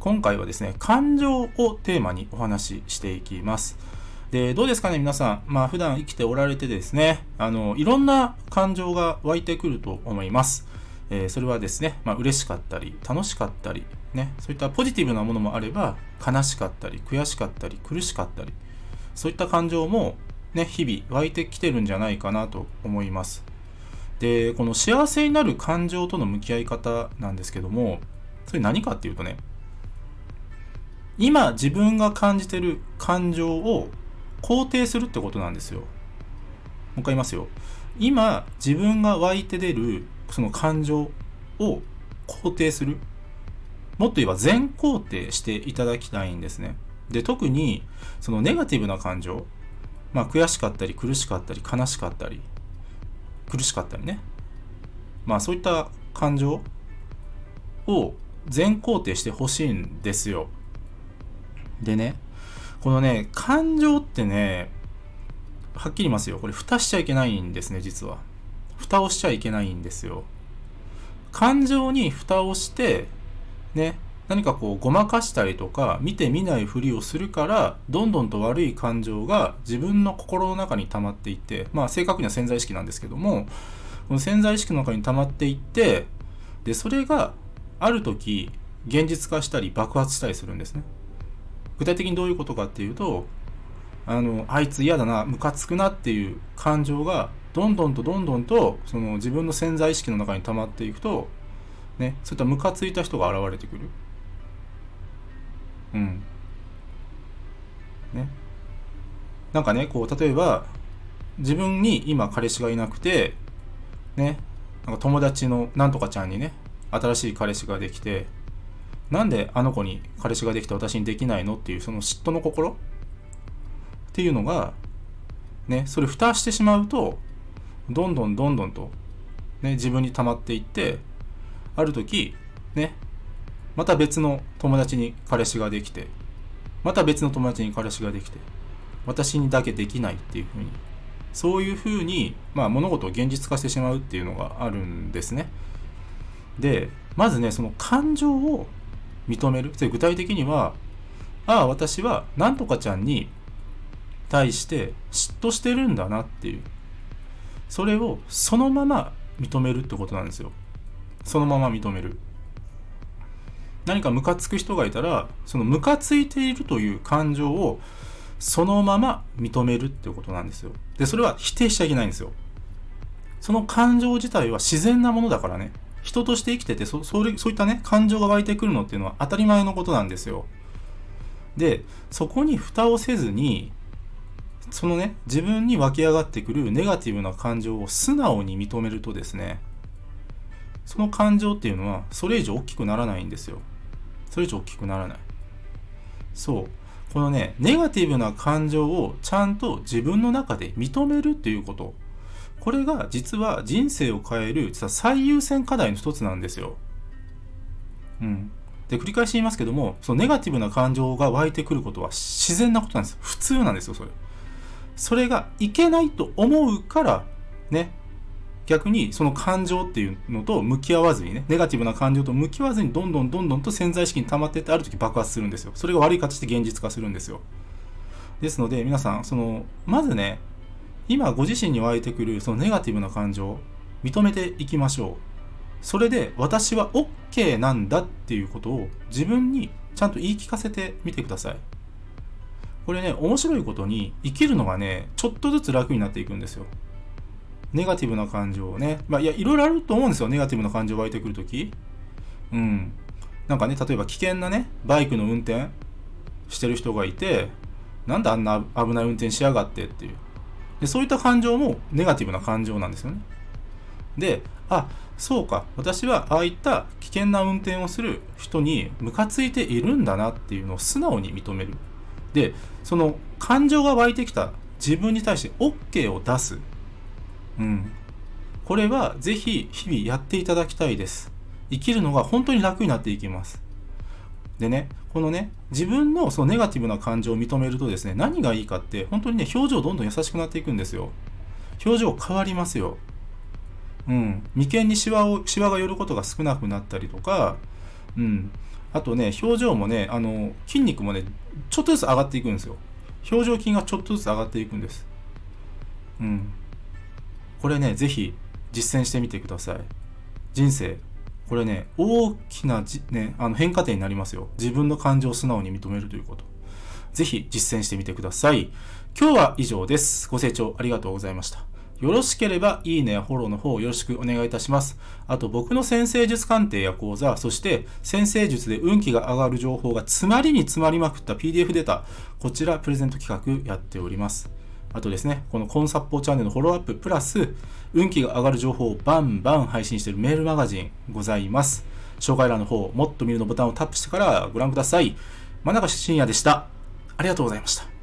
今回はですね、感情をテーマにお話ししていきます。で、どうですかね、皆さん。まあ、普段生きておられてですね、あの、いろんな感情が湧いてくると思います。えーそれはですね、まあ、嬉しかったり、楽しかったり、ね、そういったポジティブなものもあれば、悲しかったり、悔しかったり、苦しかったり、そういった感情も、ね、日々湧いてきてるんじゃないかなと思います。で、この幸せになる感情との向き合い方なんですけども、それ何かっていうとね、今自分が感じてる感情を肯定するってことなんですよ。もう一回言いますよ。今自分が湧いて出るその感情を肯定する。もっと言えば全肯定していただきたいんですね。で、特にそのネガティブな感情、まあ悔しかったり苦しかったり悲しかったり苦しかったりね。まあそういった感情を全肯定してほしいんですよ。でね、このね、感情ってね、はっきり言いますよ。これ、蓋しちゃいけないんですね、実は。蓋をしちゃいけないんですよ。感情に蓋をして、ね、何かこう、ごまかしたりとか、見て見ないふりをするから、どんどんと悪い感情が自分の心の中に溜まっていって、まあ、正確には潜在意識なんですけども、この潜在意識の中に溜まっていって、で、それがある時、現実化したり爆発したりするんですね。具体的にどういうことかっていうとあのあいつ嫌だなムカつくなっていう感情がどんどんとどんどんとその自分の潜在意識の中に溜まっていくとねそういったムカついた人が現れてくる。うん。ね。なんかねこう例えば自分に今彼氏がいなくてねなんか友達のなんとかちゃんにね新しい彼氏ができてなんであの子に彼氏ができて私にできないのっていうその嫉妬の心？っていうのがねそれ蓋してしまうとどんどんどんどんと、ね、自分に溜まっていってある時ねまた別の友達に彼氏ができてまた別の友達に彼氏ができて私にだけできないっていうふうにそういうふうに、まあ、物事を現実化してしまうっていうのがあるんですね。でまずねその感情を認める？具体的にはああ私はなんとかちゃんに対して嫉妬してるんだなっていう。それをそのまま認めるってことなんですよ。そのまま認める。何かムカつく人がいたらそのムカついているという感情をそのまま認めるってことなんですよ。でそれは否定しちゃいけないんですよ。その感情自体は自然なものだからね。人として生きててそそれそういったね感情が湧いてくるのっていうのは当たり前のことなんですよ。でそこに蓋をせずにそのね自分に湧き上がってくるネガティブな感情を素直に認めるとですねその感情っていうのはそれ以上大きくならないんですよ。それ以上大きくならない。そう。このねネガティブな感情をちゃんと自分の中で認めるっていうこと。これが実は人生を変える実は最優先課題の一つなんですよ。うん。で、繰り返し言いますけども、そのネガティブな感情が湧いてくることは自然なことなんです。普通なんですよ、それ。それがいけないと思うから、ね、逆にその感情っていうのと向き合わずにね、ネガティブな感情と向き合わずにどんどんどんどんと潜在意識に溜まっていってある時爆発するんですよ。それが悪い形で現実化するんですよ。ですので皆さん、その、まずね、今ご自身に湧いてくるそのネガティブな感情認めていきましょう。それで私は OK なんだっていうことを自分にちゃんと言い聞かせてみてください。これね面白いことに生きるのがねちょっとずつ楽になっていくんですよ。ネガティブな感情をね。まあいやいろいろあると思うんですよ。ネガティブな感情湧いてくるときうん。なんかね例えば危険なねバイクの運転してる人がいてなんであんな危ない運転しやがってっていう。でそういった感情もネガティブな感情なんですよね。で、あそうか。私はああいった危険な運転をする人にムカついているんだなっていうのを素直に認める。でその感情が湧いてきた自分に対して OK を出す。うん。これはぜひ日々やっていただきたいです。生きるのが本当に楽になっていきます。でねこのね自分のそのネガティブな感情を認めるとですね何がいいかって本当にね表情どんどん優しくなっていくんですよ。表情変わりますよ。うん。眉間にシワをシワが寄ることが少なくなったりとかうん。あとね表情もねあの筋肉もねちょっとずつ上がっていくんですよ。表情筋がちょっとずつ上がっていくんです。うん。これねぜひ実践してみてください。人生これね、大きなじ、ね、あの変化点になりますよ。自分の感情を素直に認めるということ。ぜひ実践してみてください。今日は以上です。ご清聴ありがとうございました。よろしければ、いいねやフォローの方よろしくお願いいたします。あと、僕の先生術鑑定や講座、そして先生術で運気が上がる情報が詰まりに詰まりまくった PDF データ、こちらプレゼント企画やっております。あとですね、このコンサッポーチャンネルのフォローアッププラス、運気が上がる情報をバンバン配信しているメールマガジンございます。紹介欄の方、もっと見るのボタンをタップしてからご覧ください。真中深也でした。ありがとうございました。